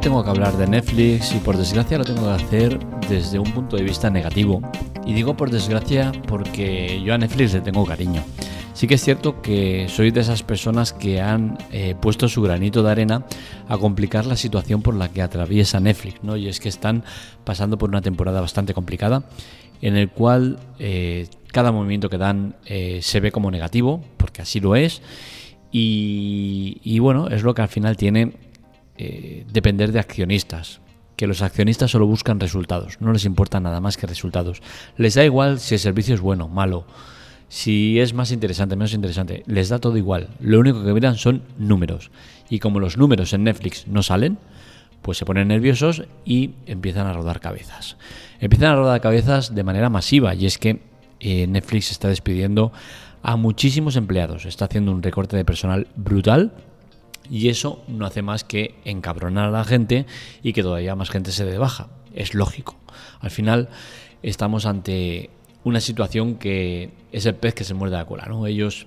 Tengo que hablar de Netflix y por desgracia lo tengo que hacer desde un punto de vista negativo. Y digo por desgracia porque yo a Netflix le tengo cariño. Sí que es cierto que soy de esas personas que han eh, puesto su granito de arena a complicar la situación por la que atraviesa Netflix, ¿no? Y es que están pasando por una temporada bastante complicada en el cual eh, cada movimiento que dan eh, se ve como negativo, porque así lo es. Y bueno, es lo que al final tiene eh, depender de accionistas, que los accionistas solo buscan resultados, no les importa nada más que resultados. Les da igual si el servicio es bueno, malo, si es más interesante, menos interesante, les da todo igual. Lo único que miran son números. Y como los números en Netflix no salen, pues se ponen nerviosos y empiezan a rodar cabezas. Empiezan a rodar cabezas de manera masiva y es que eh, Netflix está despidiendo a muchísimos empleados, está haciendo un recorte de personal brutal y eso no hace más que encabronar a la gente y que todavía más gente se dé baja. Es lógico. Al final estamos ante una situación que es el pez que se muerde la cola. ¿no? Ellos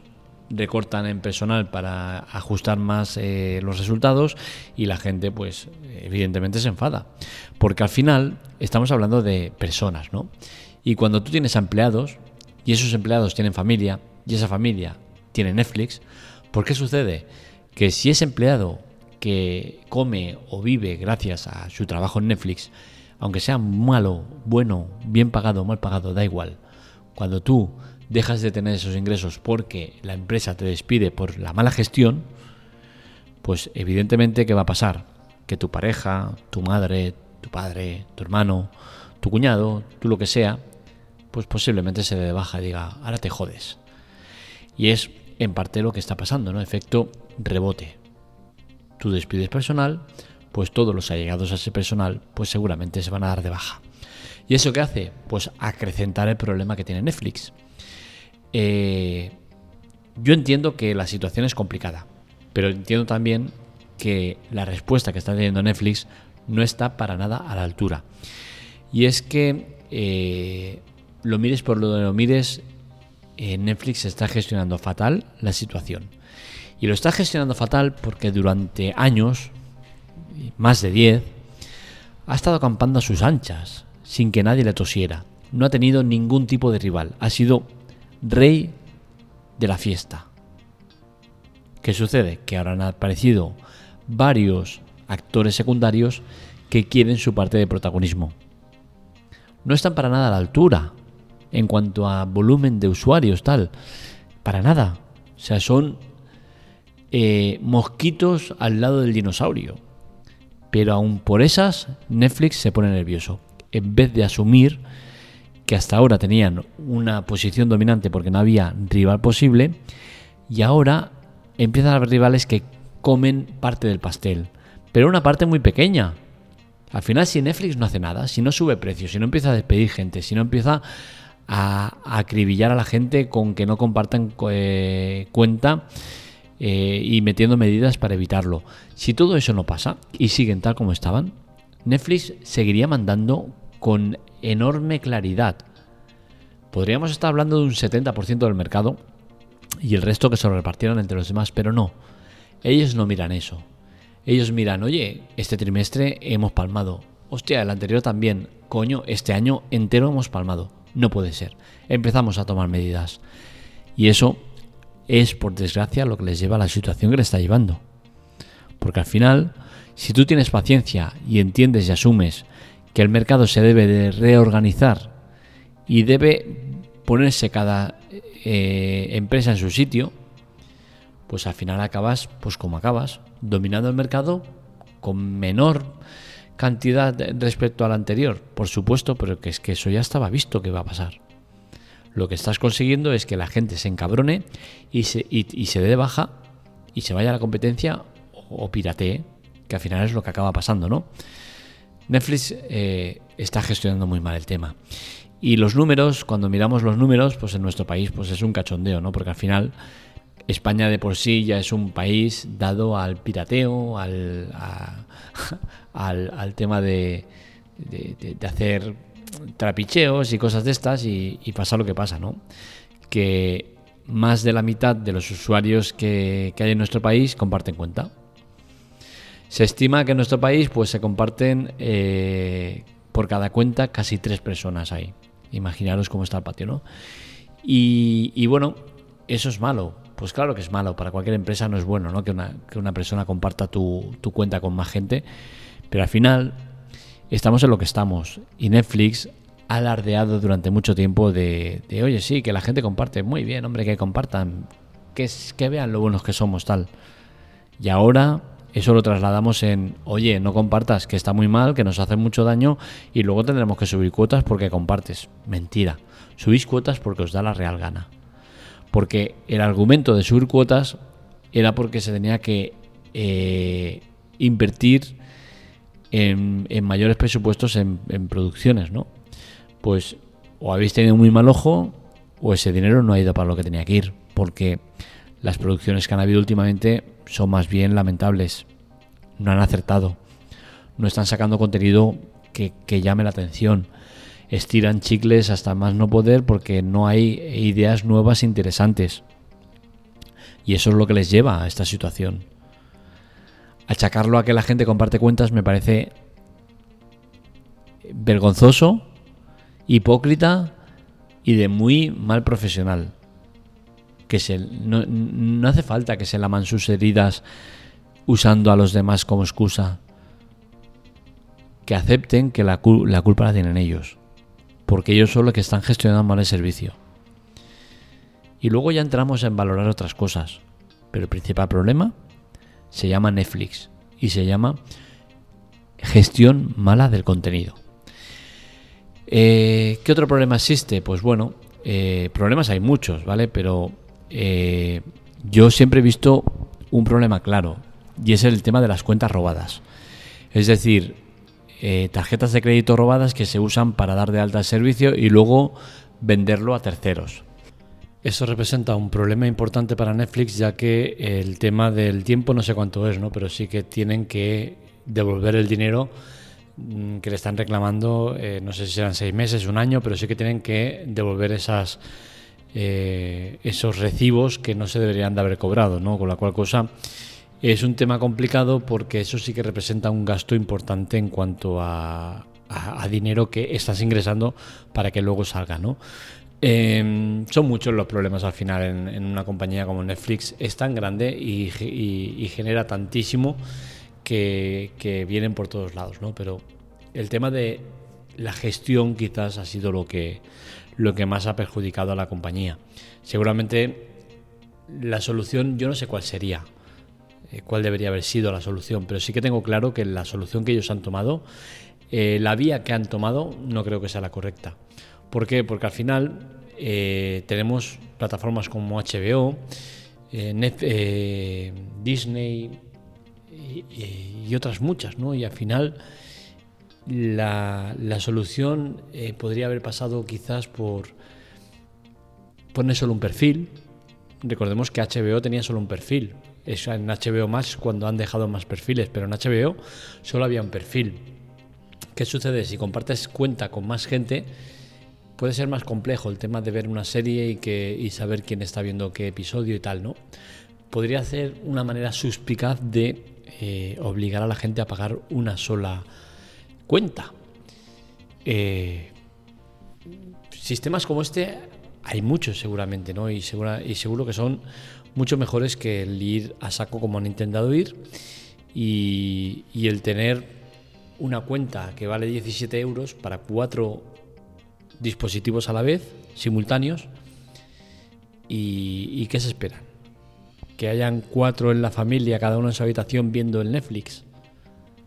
recortan en personal para ajustar más eh, los resultados y la gente pues evidentemente se enfada. Porque al final estamos hablando de personas, ¿no? Y cuando tú tienes empleados y esos empleados tienen familia y esa familia tiene Netflix, ¿por qué sucede? Que si es empleado que come o vive gracias a su trabajo en Netflix, aunque sea malo, bueno, bien pagado mal pagado, da igual. Cuando tú dejas de tener esos ingresos porque la empresa te despide por la mala gestión, pues evidentemente ¿qué va a pasar? Que tu pareja, tu madre, tu padre, tu hermano, tu cuñado, tú lo que sea, pues posiblemente se le baja y diga, ahora te jodes. Y es en parte lo que está pasando, ¿no? Efecto rebote. Tú despides personal, pues todos los allegados a ese personal, pues seguramente se van a dar de baja. ¿Y eso qué hace? Pues acrecentar el problema que tiene Netflix. Eh, yo entiendo que la situación es complicada, pero entiendo también que la respuesta que está teniendo Netflix no está para nada a la altura. Y es que eh, lo mires por lo que lo mires, eh, Netflix está gestionando fatal la situación. Y lo está gestionando fatal porque durante años, más de 10, ha estado acampando a sus anchas, sin que nadie le tosiera. No ha tenido ningún tipo de rival. Ha sido rey de la fiesta. ¿Qué sucede? Que ahora han aparecido varios actores secundarios que quieren su parte de protagonismo. No están para nada a la altura en cuanto a volumen de usuarios, tal. Para nada. O sea, son eh, mosquitos al lado del dinosaurio. Pero aún por esas, Netflix se pone nervioso. En vez de asumir que hasta ahora tenían una posición dominante porque no había rival posible, y ahora empiezan a haber rivales que comen parte del pastel. Pero una parte muy pequeña. Al final, si Netflix no hace nada, si no sube precios, si no empieza a despedir gente, si no empieza a, acribillar a la gente con que no compartan eh, cuenta eh, y metiendo medidas para evitarlo. Si todo eso no pasa y siguen tal como estaban, Netflix seguiría mandando con enorme claridad. Podríamos estar hablando de un 70% del mercado y el resto que se lo repartieran entre los demás, pero no. Ellos no miran eso. Ellos miran, oye, este trimestre hemos palmado. Hostia, el anterior también. Coño, este año entero hemos palmado. No puede ser. Empezamos a tomar medidas. Y eso es, por desgracia, lo que les lleva a la situación que les está llevando. Porque al final, si tú tienes paciencia y entiendes y asumes que el mercado se debe de reorganizar y debe ponerse cada eh, empresa en su sitio, pues al final acabas, pues como acabas, dominando el mercado con menor cantidad respecto al anterior, por supuesto, pero que es que eso ya estaba visto que va a pasar. Lo que estás consiguiendo es que la gente se encabrone y se, y, se dé de baja y se vaya a la competencia o, piratee, que al final es lo que acaba pasando, ¿no? Netflix eh, está gestionando muy mal el tema. Y los números, cuando miramos los números, pues en nuestro país pues es un cachondeo, ¿no? Porque al final España de por sí ya es un país dado al pirateo, al, al, tema de, de, hacer trapicheos y cosas de estas y, pasa lo que pasa, ¿no? Que más de la mitad de los usuarios que, hay en nuestro país comparten cuenta. Se estima que en nuestro país pues se comparten eh, por cada cuenta casi tres personas ahí. Imaginaros cómo está el patio, ¿no? Y, bueno, eso es malo. Pues claro que es malo. Para cualquier empresa no es bueno, ¿no? Que una, persona comparta tu, tu cuenta con más gente. Pero al final estamos en lo que estamos. Y Netflix ha alardeado durante mucho tiempo de, de, oye, sí, que la gente comparte. Muy bien, hombre, que compartan. Que, que vean lo buenos que somos, tal. Y ahora eso lo trasladamos en, oye, no compartas, que está muy mal, que nos hace mucho daño y luego tendremos que subir cuotas porque compartes. Mentira. Subís cuotas porque os da la real gana. Porque el argumento de subir cuotas era porque se tenía que eh, invertir en, mayores presupuestos en, en producciones, ¿no? Pues o habéis tenido muy mal ojo o ese dinero no ha ido para lo que tenía que ir. Porque las producciones que han habido últimamente son más bien lamentables. No han acertado. No están sacando contenido que, llame la atención. Estiran chicles hasta más no poder porque no hay ideas nuevas e interesantes. Y eso es lo que les lleva a esta situación. Achacarlo a que la gente comparte cuentas me parece vergonzoso, hipócrita y de muy mal profesional que se, no, hace falta que se laman sus heridas usando a los demás como excusa. Que acepten que la, la culpa la tienen ellos, porque ellos son los que están gestionando mal el servicio. Y luego ya entramos en valorar otras cosas, pero el principal problema se llama Netflix y se llama gestión mala del contenido. Eh, ¿Qué otro problema existe? Pues bueno, eh, problemas hay muchos, ¿vale? Pero eh, yo siempre he visto un problema claro y es el tema de las cuentas robadas. Es decir, eh, tarjetas de crédito robadas que se usan para dar de alta el servicio y luego venderlo a terceros. Eso representa un problema importante para Netflix ya que el tema del tiempo no sé cuánto es, ¿no? pero sí que tienen que devolver el dinero mm, que le están reclamando, eh, no sé si serán seis meses, un año, pero sí que tienen que devolver esas eh, esos recibos que no se deberían de haber cobrado, ¿no? Con la cual cosa es un tema complicado porque eso sí que representa un gasto importante en cuanto a, dinero que estás ingresando para que luego salga, ¿no? Em, son muchos los problemas al final en, una compañía como Netflix. Es tan grande y, genera tantísimo que, que, vienen por todos lados, ¿no? Pero el tema de la gestión quizás ha sido lo que, lo que más ha perjudicado a la compañía. Seguramente la solución, yo no sé cuál sería, eh, cuál debería haber sido la solución, pero sí que tengo claro que la solución que ellos han tomado, eh, la vía que han tomado, no creo que sea la correcta. ¿Por qué? Porque al final eh, tenemos plataformas como HBO, Disney y, y, otras muchas, ¿no? Y al final la, solución eh, podría haber pasado quizás por poner solo un perfil. Recordemos que HBO tenía solo un perfil. Es en HBO más cuando han dejado más perfiles, pero en HBO solo había un perfil. ¿Qué sucede? Si compartes cuenta con más gente, puede ser más complejo el tema de ver una serie y saber quién está viendo qué episodio y tal, ¿no? Podría ser una manera suspicaz de eh, obligar a la gente a pagar una sola cuenta. Eh, sistemas como este hay muchos seguramente, ¿no? Y, y seguro que son mucho mejores que el ir a saco como han intentado ir y, el tener una cuenta que vale 17 euros para cuatro dispositivos a la vez, simultáneos. ¿Y, y qué se esperan? Que hayan cuatro en la familia, cada uno en su habitación viendo el Netflix.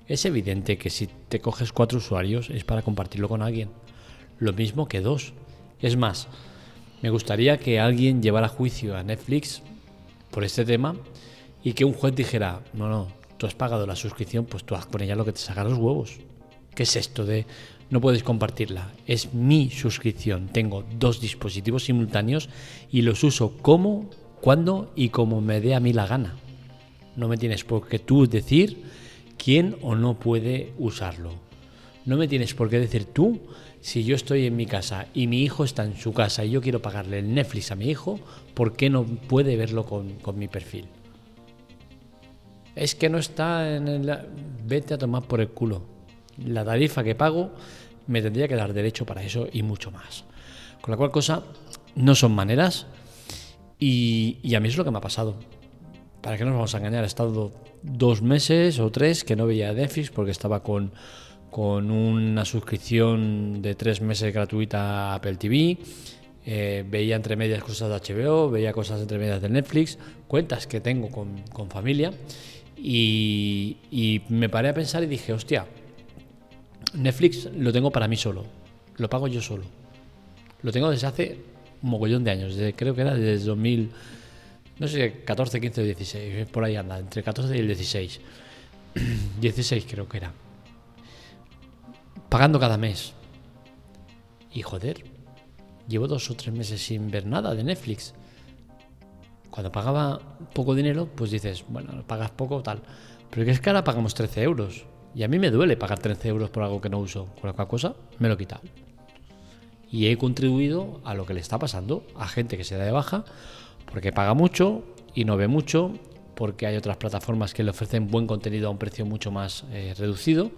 Es evidente que si te coges cuatro usuarios es para compartirlo con alguien. Lo mismo que dos. Es más, me gustaría que alguien llevara juicio a Netflix por este tema y que un juez dijera, no, no, tú has pagado la suscripción, pues tú haz con ella lo que te saca los huevos. ¿Qué es esto de no puedes compartirla? Es mi suscripción. Tengo dos dispositivos simultáneos y los uso como, cuando y como me dé a mí la gana. No me tienes por qué tú decir quién o no puede usarlo. No me tienes por qué decir tú si yo estoy en mi casa y mi hijo está en su casa y yo quiero pagarle el Netflix a mi hijo, ¿por qué no puede verlo con, mi perfil? es que no está en el... Vete a tomar por el culo. La tarifa que pago me tendría que dar derecho para eso y mucho más. Con la cual cosa, no son maneras y, y a mí es lo que me ha pasado. ¿Para qué nos vamos a engañar? He estado dos meses o tres que no veía Netflix porque estaba con, con una suscripción de tres meses gratuita a Apple TV. Eh, veía entre medias cosas de HBO, veía cosas entre medias de Netflix, cuentas que tengo con, con familia. Y, me paré a pensar y dije, hostia, Netflix lo tengo para mí solo, lo pago yo solo. Lo tengo desde hace un mogollón de años, desde, creo que era desde 2000, no sé, 14, 15 o 16, por ahí anda, entre 14 y el 16. 16 creo que era. Pagando cada mes. Y joder, llevo dos o tres meses sin ver nada de Netflix. Cuando pagaba poco dinero, pues dices, bueno, pagas poco tal. Pero es que ahora pagamos 13 euros. Y a mí me duele pagar 13 euros por algo que no uso. Con la cosa me lo he quitado. Y he contribuido a lo que le está pasando a gente que se da de baja porque paga mucho y no ve mucho, porque hay otras plataformas que le ofrecen buen contenido a un precio mucho más eh, reducido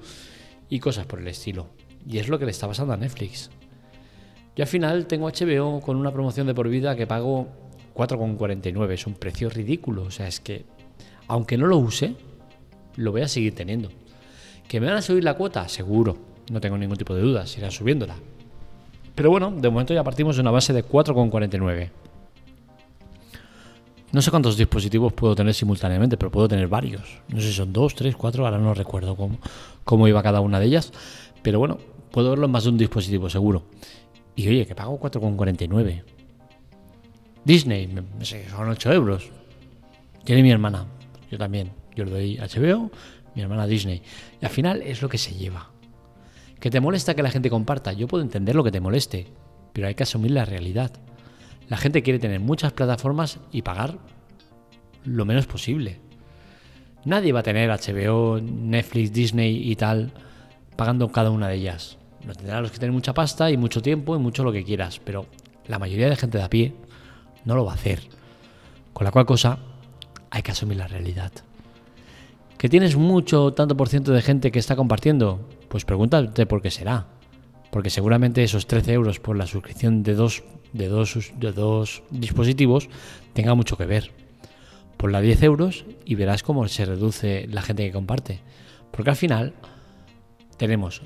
y cosas por el estilo. Y es lo que le está pasando a Netflix. Yo al final tengo HBO con una promoción de por vida que pago 4,49. Es un precio ridículo. O sea, es que aunque no lo use, lo voy a seguir teniendo. ¿Que me van a subir la cuota? Seguro. No tengo ningún tipo de dudas. Irán subiéndola. Pero bueno, de momento ya partimos de una base de 4,49. No sé cuántos dispositivos puedo tener simultáneamente, pero puedo tener varios. No sé si son dos, tres, cuatro, ahora no recuerdo cómo, cómo iba cada una de ellas. Pero bueno, puedo verlo en más de un dispositivo, seguro. Y oye, que pago 4,49. Disney, me sé, son 8 euros. Tiene mi hermana, yo también. Yo le doy HBO, mi hermana Disney. Y al final es lo que se lleva. Que te molesta que la gente comparta. Yo puedo entender lo que te moleste, pero hay que asumir la realidad. La gente quiere tener muchas plataformas y pagar lo menos posible. Nadie va a tener HBO, Netflix, Disney y tal pagando cada una de ellas. Lo tendrán los que tienen mucha pasta y mucho tiempo y mucho lo que quieras, pero la mayoría de gente de a pie no lo va a hacer. Con la cual cosa hay que asumir la realidad. ¿Que tienes mucho, tanto por ciento de gente que está compartiendo? Pues pregúntate por qué será. Porque seguramente esos 13 euros por la suscripción de dos de dos, de dos dispositivos tenga mucho que ver. Por la 10 euros y verás cómo se reduce la gente que comparte. Porque al final tenemos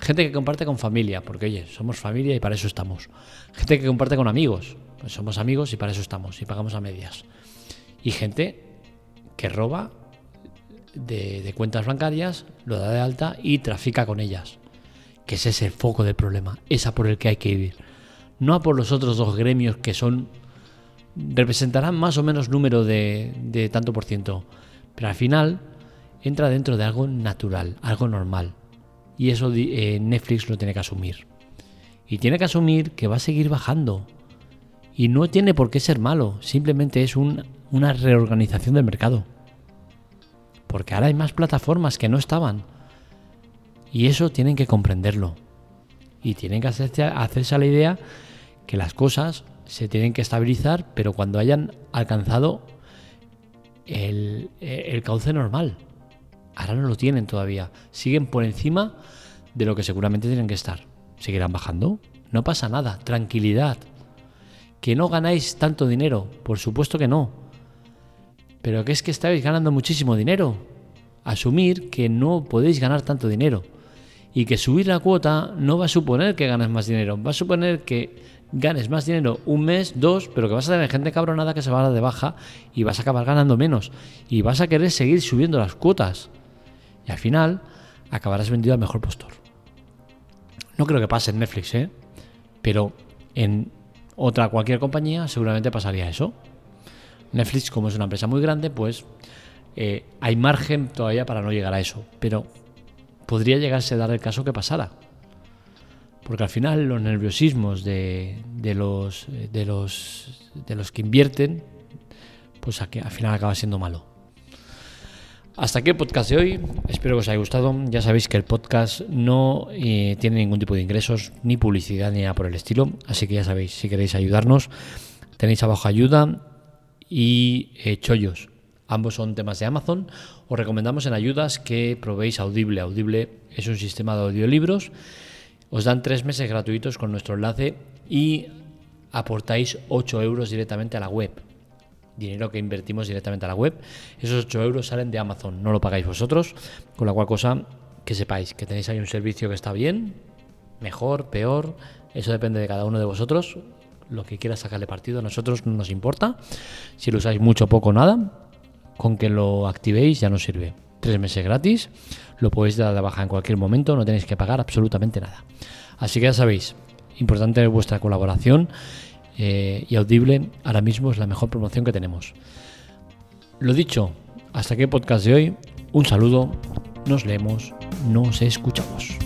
gente que comparte con familia, porque oye, somos familia y para eso estamos. Gente que comparte con amigos, pues somos amigos y para eso estamos y pagamos a medias. Y gente que roba de, de cuentas bancarias, lo da de alta y trafica con ellas. Que ese es el foco del problema, esa por el que hay que vivir no a por los otros dos gremios que son representarán más o menos número de, tanto por ciento, pero al final entra dentro de algo natural, algo normal. Y eso eh, Netflix lo tiene que asumir. Y tiene que asumir que va a seguir bajando. Y no tiene por qué ser malo, simplemente es una reorganización del mercado. Porque ahora hay más plataformas que no estaban. Y eso tienen que comprenderlo. Y tienen que hacerse, hacerse a la idea que las cosas se tienen que estabilizar, pero cuando hayan alcanzado el, cauce normal. Ahora no lo tienen todavía. Siguen por encima de lo que seguramente tienen que estar. Seguirán bajando. No pasa nada. Tranquilidad. Que no ganáis tanto dinero. Por supuesto que no. Pero que es que estáis ganando muchísimo dinero. Asumir que no podéis ganar tanto dinero. Y que subir la cuota no va a suponer que ganes más dinero. Va a suponer que ganes más dinero un mes, dos, pero que vas a tener gente cabronada que se va a dar de baja y vas a acabar ganando menos. Y vas a querer seguir subiendo las cuotas. Y al final acabarás vendido al mejor postor. No creo que pase en Netflix, ¿eh? Pero en otra cualquier compañía seguramente pasaría eso. Netflix, como es una empresa muy grande, pues eh, hay margen todavía para no llegar a eso. Pero podría llegarse a dar el caso que pasara. Porque al final los nerviosismos de, los, de, los, de los que invierten, pues al final acaba siendo malo. Hasta aquí el podcast de hoy. Espero que os haya gustado. Ya sabéis que el podcast no eh, tiene ningún tipo de ingresos, ni publicidad, ni nada por el estilo. Así que ya sabéis, si queréis ayudarnos, tenéis abajo ayuda y eh, chollos. Ambos son temas de Amazon. Os recomendamos en ayudas que probéis Audible. Audible es un sistema de audiolibros. Os dan tres meses gratuitos con nuestro enlace y aportáis 8 euros directamente a la web. Dinero que invertimos directamente a la web. Esos 8 euros salen de Amazon, no lo pagáis vosotros. Con la cual cosa que sepáis que tenéis ahí un servicio que está bien, mejor, peor. Eso depende de cada uno de vosotros. Lo que quiera sacarle partido a nosotros no nos importa. Si lo usáis mucho, poco, nada con que lo activéis ya nos sirve. Tres meses gratis, lo podéis dar de baja en cualquier momento, no tenéis que pagar absolutamente nada. Así que ya sabéis, importante vuestra colaboración eh, y Audible ahora mismo es la mejor promoción que tenemos. Lo dicho, hasta aquí el podcast de hoy. Un saludo, nos leemos, nos escuchamos.